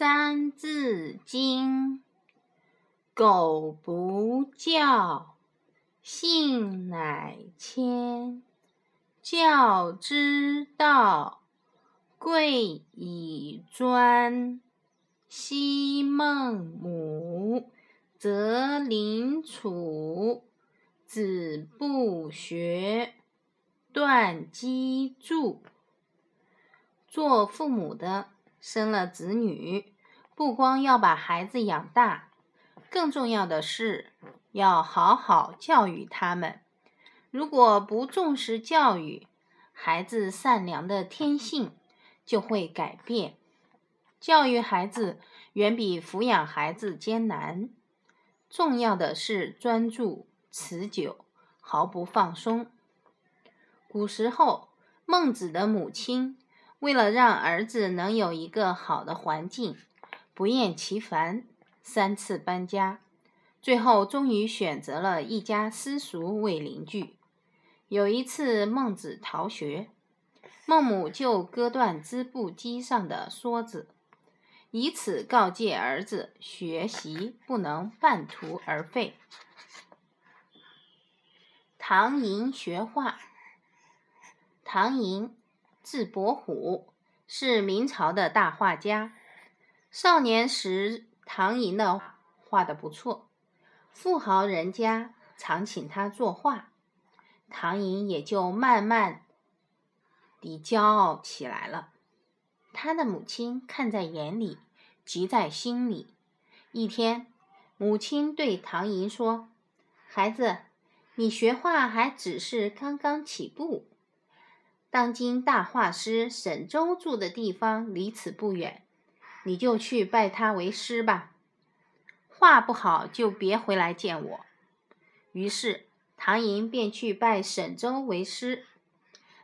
三字经》：苟不教，性乃迁。教之道，贵以专。昔孟母，择邻处，子不学，断机杼。做父母的。生了子女，不光要把孩子养大，更重要的是要好好教育他们。如果不重视教育，孩子善良的天性就会改变。教育孩子远比抚养孩子艰难，重要的是专注、持久、毫不放松。古时候，孟子的母亲。为了让儿子能有一个好的环境，不厌其烦，三次搬家，最后终于选择了一家私塾为邻居。有一次，孟子逃学，孟母就割断织布机上的梭子，以此告诫儿子学习不能半途而废。唐寅学画，唐寅。字伯虎是明朝的大画家。少年时，唐寅的画的不错，富豪人家常请他作画，唐寅也就慢慢地骄傲起来了。他的母亲看在眼里，急在心里。一天，母亲对唐寅说：“孩子，你学画还只是刚刚起步。”当今大画师沈周住的地方离此不远，你就去拜他为师吧。画不好就别回来见我。于是唐寅便去拜沈周为师。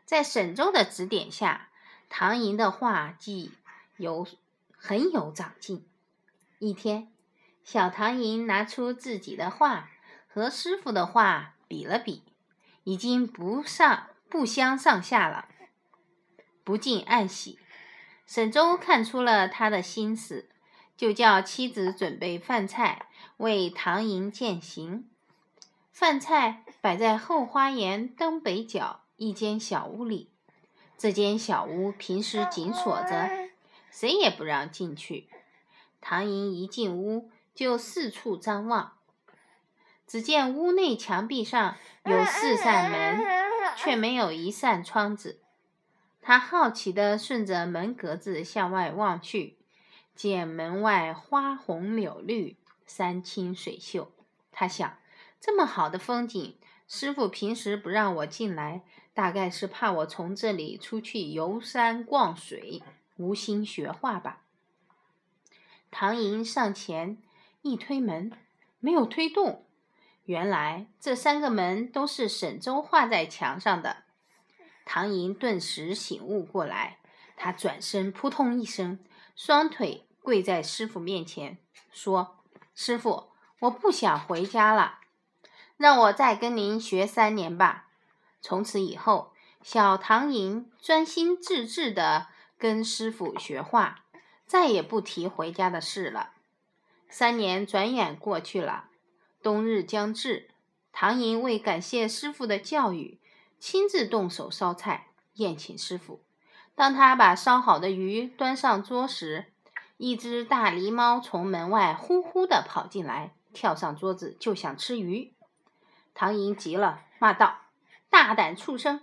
在沈周的指点下，唐寅的画技有很有长进。一天，小唐寅拿出自己的画和师傅的画比了比，已经不上。不相上下了，不禁暗喜。沈周看出了他的心思，就叫妻子准备饭菜为唐寅饯行。饭菜摆在后花园东北角一间小屋里。这间小屋平时紧锁着，谁也不让进去。唐寅一进屋就四处张望，只见屋内墙壁上有四扇门。却没有一扇窗子。他好奇地顺着门格子向外望去，见门外花红柳绿，山清水秀。他想，这么好的风景，师傅平时不让我进来，大概是怕我从这里出去游山逛水，无心学画吧。唐寅上前一推门，没有推动。原来这三个门都是沈周画在墙上的。唐寅顿时醒悟过来，他转身扑通一声，双腿跪在师傅面前，说：“师傅，我不想回家了，让我再跟您学三年吧。”从此以后，小唐寅专心致志地跟师傅学画，再也不提回家的事了。三年转眼过去了。冬日将至，唐寅为感谢师傅的教育，亲自动手烧菜宴请师傅。当他把烧好的鱼端上桌时，一只大狸猫从门外呼呼地跑进来，跳上桌子就想吃鱼。唐寅急了，骂道：“大胆畜生！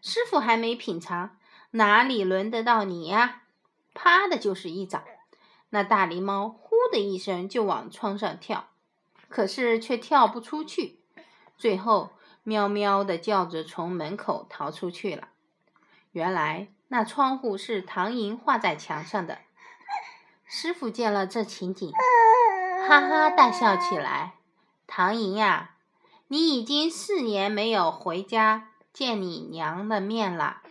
师傅还没品尝，哪里轮得到你呀？”啪的就是一掌，那大狸猫呼的一声就往窗上跳。可是却跳不出去，最后喵喵的叫着从门口逃出去了。原来那窗户是唐寅画在墙上的。师傅见了这情景，哈哈大笑起来：“唐寅呀，你已经四年没有回家见你娘的面了，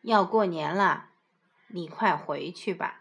要过年了，你快回去吧。”